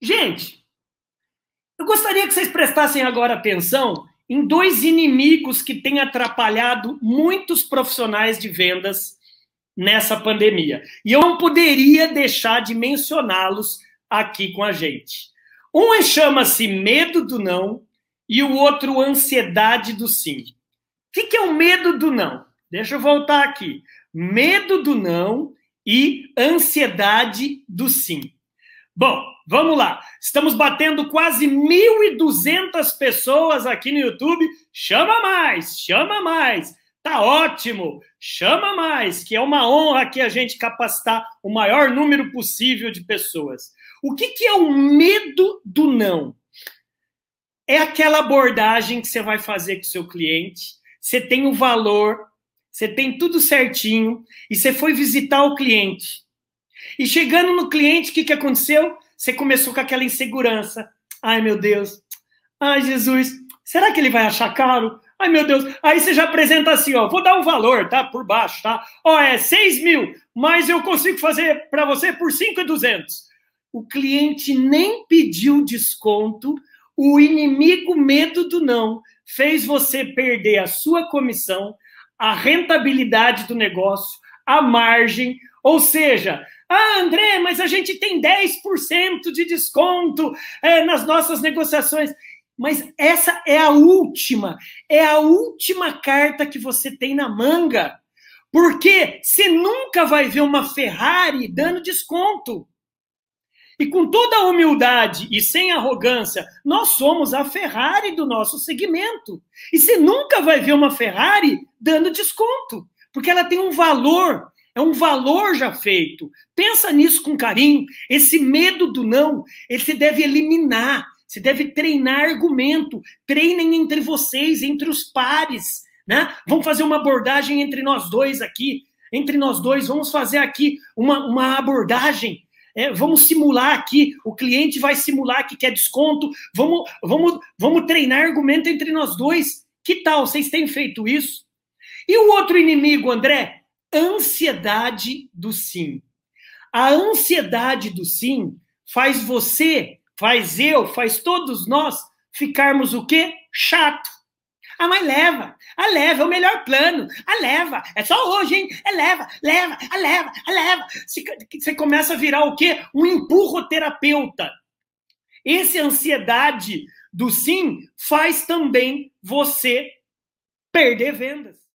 Gente, eu gostaria que vocês prestassem agora atenção em dois inimigos que têm atrapalhado muitos profissionais de vendas nessa pandemia. E eu não poderia deixar de mencioná-los aqui com a gente. Um chama-se medo do não e o outro ansiedade do sim. O que é o medo do não? Deixa eu voltar aqui. Medo do não e ansiedade do sim. Bom, vamos lá. Estamos batendo quase 1.200 pessoas aqui no YouTube. Chama mais, chama mais. Tá ótimo. Chama mais, que é uma honra que a gente capacitar o maior número possível de pessoas. O que, que é o medo do não? É aquela abordagem que você vai fazer com o seu cliente. Você tem o valor, você tem tudo certinho e você foi visitar o cliente. E chegando no cliente, o que, que aconteceu? Você começou com aquela insegurança. Ai, meu Deus. Ai, Jesus. Será que ele vai achar caro? Ai, meu Deus. Aí você já apresenta assim, ó. Vou dar um valor, tá? Por baixo, tá? Ó, é 6 mil, mas eu consigo fazer para você por 5,200. O cliente nem pediu desconto. O inimigo, medo do não, fez você perder a sua comissão, a rentabilidade do negócio, a margem. Ou seja, ah, André, mas a gente tem 10% de desconto é, nas nossas negociações. Mas essa é a última, é a última carta que você tem na manga. Porque você nunca vai ver uma Ferrari dando desconto. E com toda a humildade e sem arrogância, nós somos a Ferrari do nosso segmento. E você nunca vai ver uma Ferrari dando desconto, porque ela tem um valor, é um valor já feito. Pensa nisso com carinho. Esse medo do não, ele se deve eliminar. Se deve treinar argumento. Treinem entre vocês, entre os pares. Né? Vamos fazer uma abordagem entre nós dois aqui. Entre nós dois, vamos fazer aqui uma, uma abordagem. É, vamos simular aqui. O cliente vai simular que quer desconto. Vamos, vamos, vamos treinar argumento entre nós dois. Que tal? Vocês têm feito isso? E o outro inimigo, André? ansiedade do sim. A ansiedade do sim faz você, faz eu, faz todos nós ficarmos o quê? Chato. Ah, mas leva, a ah, leva, é o melhor plano, a ah, leva, é só hoje, hein? É leva, leva, a ah, leva, a leva. Você começa a virar o quê? Um empurroterapeuta. Essa ansiedade do sim faz também você perder vendas.